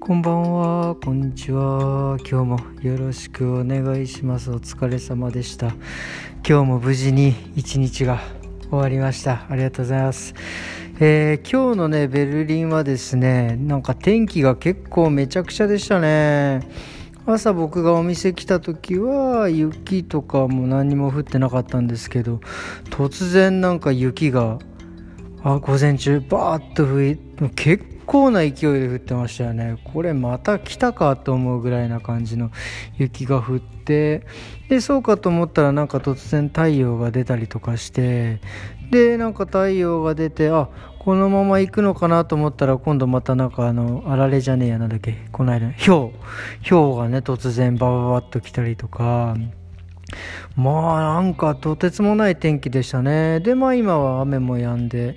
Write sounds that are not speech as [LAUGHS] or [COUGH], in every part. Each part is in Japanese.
こんばんは、こんにちは。今日もよろしくお願いします。お疲れ様でした。今日も無事に一日が終わりました。ありがとうございます。えー今日のね、ベルリンはですね、なんか天気が結構めちゃくちゃでしたね。朝僕がお店来た時は雪とかも何も降ってなかったんですけど、突然なんか雪があ午前中バーッと降り結構な勢いで降ってましたよね。これまた来たかと思うぐらいな感じの雪が降ってでそうかと思ったらなんか突然太陽が出たりとかしてでなんか太陽が出てあこのまま行くのかなと思ったら今度またなんかあのあられじゃねえやなんだっけこの間ひょうひょうがね突然バババッと来たりとか。まあなんかとてつもない天気でしたね。でまあ今は雨も止んでっ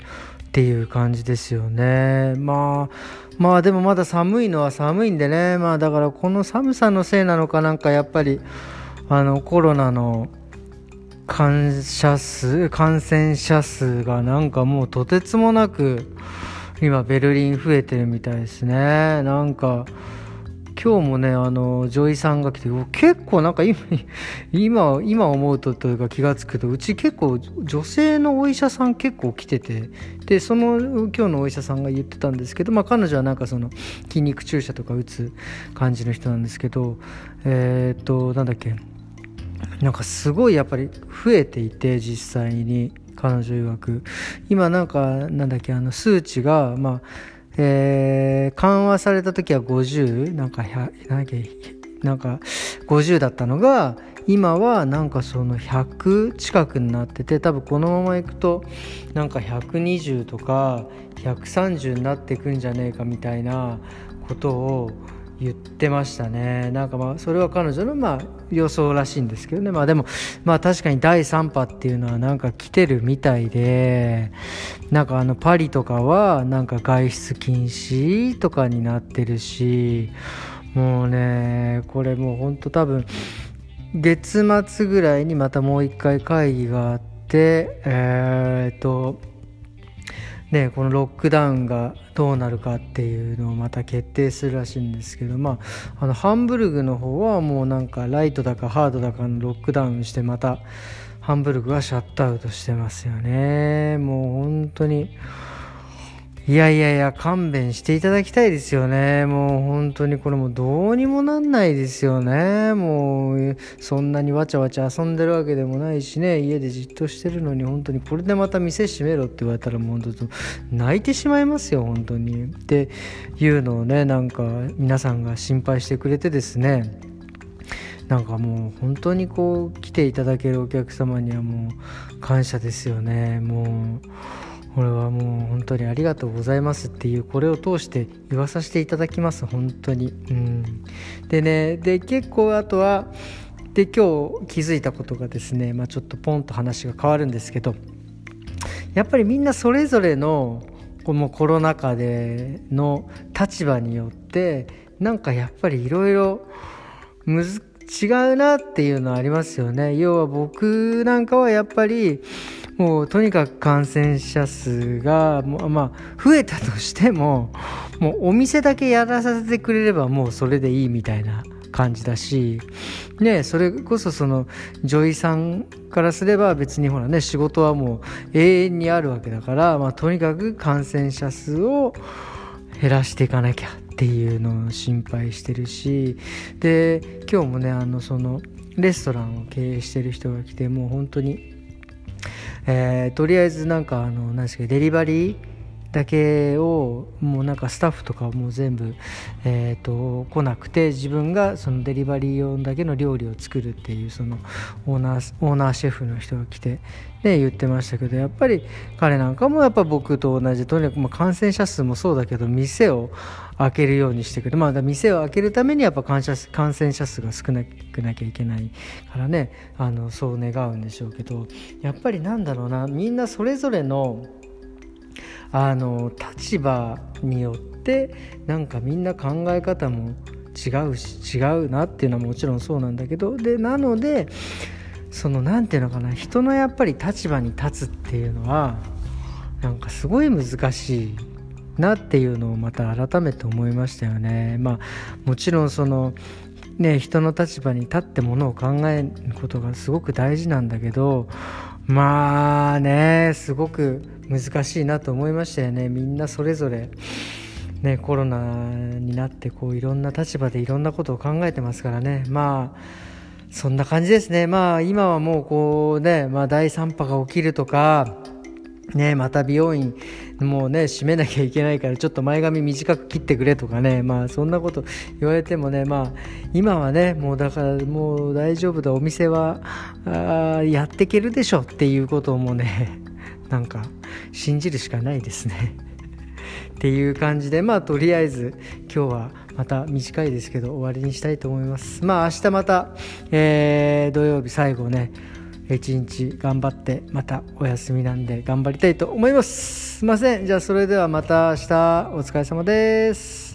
ていう感じですよね。まあまあでもまだ寒いのは寒いんでね。まあだからこの寒さのせいなのかなんかやっぱりあのコロナの感者数感染者数がなんかもうとてつもなく今ベルリン増えてるみたいですね。なんか今日もねあの女医さんが来て結構なんか今 [LAUGHS] 今今思うとというか気が付くとうち結構女性のお医者さん結構来ててでその今日のお医者さんが言ってたんですけど、まあ、彼女はなんかその筋肉注射とか打つ感じの人なんですけどえーっとなんだっけなんかすごいやっぱり増えていて実際に彼女曰く。今なんかなんだっけあの数値がまあえー緩和された時は50なんかなんだっけなんか50だったのが今はなんかその100近くになってて多分このままいくとなんか120とか130になっていくんじゃねえかみたいなことを言ってましたね。なんかまあそれは彼女のま予想らしいんですけどね。まあでもまあ確かに第3波っていうのはなんか来てるみたいでなんかあのパリとかはなんか外出禁止とかになってるしもうねこれもうほんと多分月末ぐらいにまたもう一回会議があってえーっとね、このロックダウンがどうなるかっていうのをまた決定するらしいんですけど、まあ、あのハンブルグの方はもうなんかライトだかハードだかのロックダウンしてまたハンブルグはシャットアウトしてますよね。もう本当にいやいやいや勘弁していただきたいですよね。もう本当にこれもうどうにもなんないですよね。もうそんなにわちゃわちゃ遊んでるわけでもないしね。家でじっとしてるのに本当にこれでまた店閉めろって言われたらもう本当泣いてしまいますよ本当に。っていうのをねなんか皆さんが心配してくれてですね。なんかもう本当にこう来ていただけるお客様にはもう感謝ですよね。もうこれはもう本当にありがとうございますっていうこれを通して言わさせていただきます本当に。うん。でねで結構あとはで今日気づいたことがですね、まあ、ちょっとポンと話が変わるんですけどやっぱりみんなそれぞれのこのコロナ禍での立場によってなんかやっぱりいろいろ違うなっていうのはありますよね。要は僕なんかはやっぱりもうとにかく感染者数がまあ増えたとしてももうお店だけやらさせてくれればもうそれでいいみたいな感じだしねそれこそその女医さんからすれば別にほらね仕事はもう永遠にあるわけだから、まあ、とにかく感染者数を減らしていかなきゃっていうのを心配してるしで今日もねあのそのレストランを経営してる人が来てもう本当にえーとりあえずなんかあの何ですかデリバリーだけをもうなんかスタッフとかもう全部、えー、と来なくて自分がそのデリバリー用だけの料理を作るっていうそのオーナーオーナーシェフの人が来てで言ってましたけどやっぱり彼なんかもやっぱ僕と同じとにかくまあ感染者数もそうだけど店を開けるようにしてくれる、まあ、店を開けるためにやっぱ感染感染者数が少なくなきゃいけないからねあのそう願うんでしょうけどやっぱりなんだろうなみんなそれぞれのあの立場によってなんかみんな考え方も違うし違うなっていうのはもちろんそうなんだけどでなのでその何ていうのかな人のやっぱり立場に立つっていうのはなんかすごい難しいなっていうのをまた改めて思いましたよね。まあもちろんそのね人の立場に立ってものを考えることがすごく大事なんだけどまあねすごく難しいなと思いましたよね。みんなそれぞれねコロナになってこういろんな立場でいろんなことを考えてますからね。まあそんな感じですね。まあ今はもうこうね、まあ、第3波が起きるとかね、また美容院もうね閉めなきゃいけないからちょっと前髪短く切ってくれとかね。まあそんなこと言われてもねまあ今はねもうだからもう大丈夫だ。お店はあやっていけるでしょっていうことをもうね [LAUGHS] なんか信じるしかないですね。[LAUGHS] っていう感じでまあとりあえず今日はまた短いですけど終わりにしたいと思います。まあ明日また、えー、土曜日最後ね一日頑張ってまたお休みなんで頑張りたいと思います。すいません。じゃあそれではまた明日。お疲れ様です。